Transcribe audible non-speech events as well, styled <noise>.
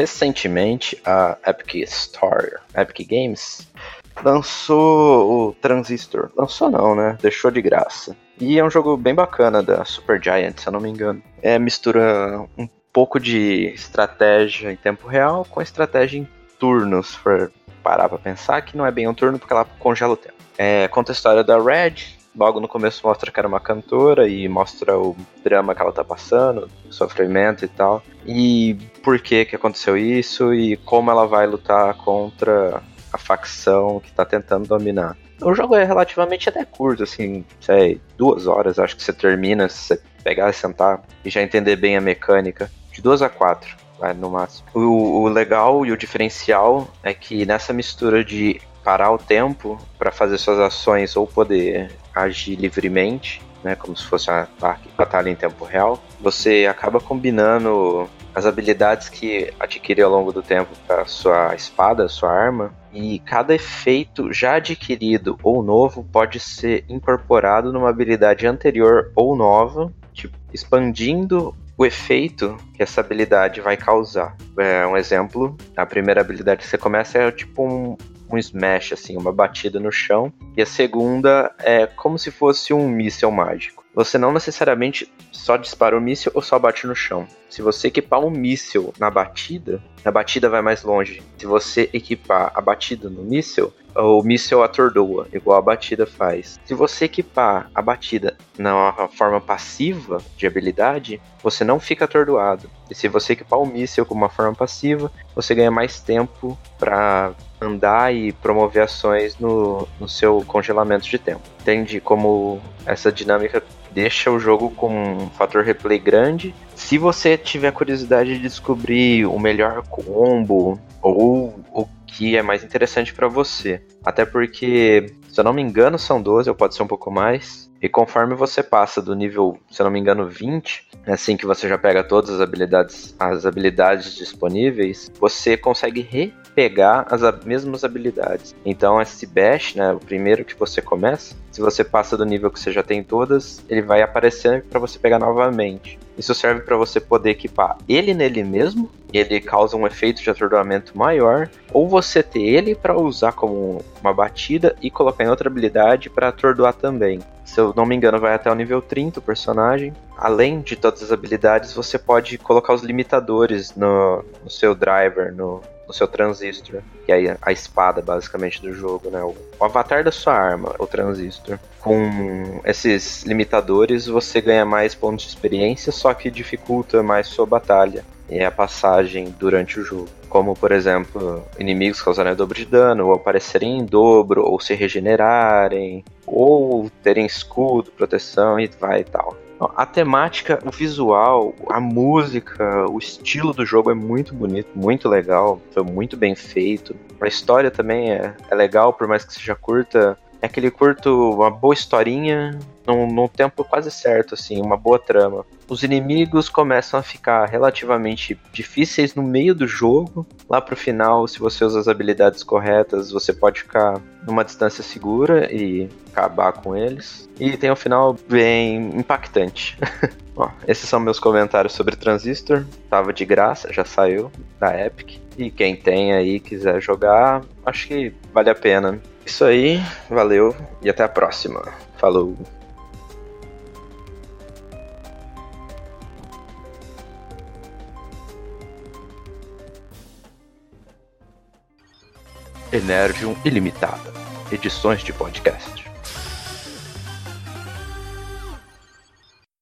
recentemente a Epic Store, Epic Games, lançou o Transistor. Lançou não, né? Deixou de graça. E é um jogo bem bacana da Super Giant, se eu não me engano. É mistura um pouco de estratégia em tempo real com estratégia em turnos, for parar pra pensar, que não é bem um turno porque ela congela o tempo. É, conta a história da Red, logo no começo mostra que era uma cantora e mostra o drama que ela tá passando, o sofrimento e tal. E por que que aconteceu isso e como ela vai lutar contra a facção que tá tentando dominar. O jogo é relativamente até curto, assim, sei, duas horas acho que você termina, se você pegar e sentar e já entender bem a mecânica. De duas a quatro, vai, no máximo. O, o legal e o diferencial é que nessa mistura de parar o tempo para fazer suas ações ou poder agir livremente, né, como se fosse uma batalha em tempo real, você acaba combinando as habilidades que adquire ao longo do tempo para sua espada, sua arma, e cada efeito já adquirido ou novo pode ser incorporado numa habilidade anterior ou nova, tipo, expandindo o efeito que essa habilidade vai causar. É, um exemplo, a primeira habilidade que você começa é tipo um, um smash, assim, uma batida no chão. E a segunda é como se fosse um míssel mágico. Você não necessariamente só dispara o míssil ou só bate no chão. Se você equipar um míssil na batida, a batida vai mais longe. Se você equipar a batida no míssil, o míssil atordoa, igual a batida faz. Se você equipar a batida na forma passiva de habilidade, você não fica atordoado. E se você equipar o míssil com uma forma passiva, você ganha mais tempo para andar e promover ações no, no seu congelamento de tempo. Entende como essa dinâmica deixa o jogo com um fator replay grande. Se você tiver curiosidade de descobrir o melhor combo ou que é mais interessante para você, até porque, se eu não me engano, são 12 ou pode ser um pouco mais. E conforme você passa do nível, se eu não me engano, 20, é assim que você já pega todas as habilidades, as habilidades disponíveis, você consegue repegar as mesmas habilidades. Então esse bash, né, o primeiro que você começa, se você passa do nível que você já tem todas, ele vai aparecer para você pegar novamente. Isso serve para você poder equipar ele nele mesmo, ele causa um efeito de atordoamento maior, ou você ter ele para usar como uma batida e colocar em outra habilidade para atordoar também. Se eu não me engano, vai até o nível 30 o personagem. Além de todas as habilidades, você pode colocar os limitadores no, no seu driver, no, seu transistor, que é a espada basicamente do jogo, né? O, o avatar da sua arma, o transistor. Com esses limitadores, você ganha mais pontos de experiência, só que dificulta mais sua batalha e a passagem durante o jogo. Como, por exemplo, inimigos causarem dobro de dano, ou aparecerem em dobro, ou se regenerarem, ou terem escudo, proteção e vai e tal. A temática, o visual, a música, o estilo do jogo é muito bonito, muito legal, foi muito bem feito. A história também é, é legal, por mais que seja curta. É aquele curto, uma boa historinha, num, num tempo quase certo, assim, uma boa trama. Os inimigos começam a ficar relativamente difíceis no meio do jogo. Lá pro final, se você usa as habilidades corretas, você pode ficar numa distância segura e acabar com eles. E tem um final bem impactante. <laughs> Bom, esses são meus comentários sobre Transistor. Tava de graça, já saiu da Epic. E quem tem aí quiser jogar, acho que vale a pena. Isso aí, valeu e até a próxima. Falou! Energium Ilimitada, edições de podcast.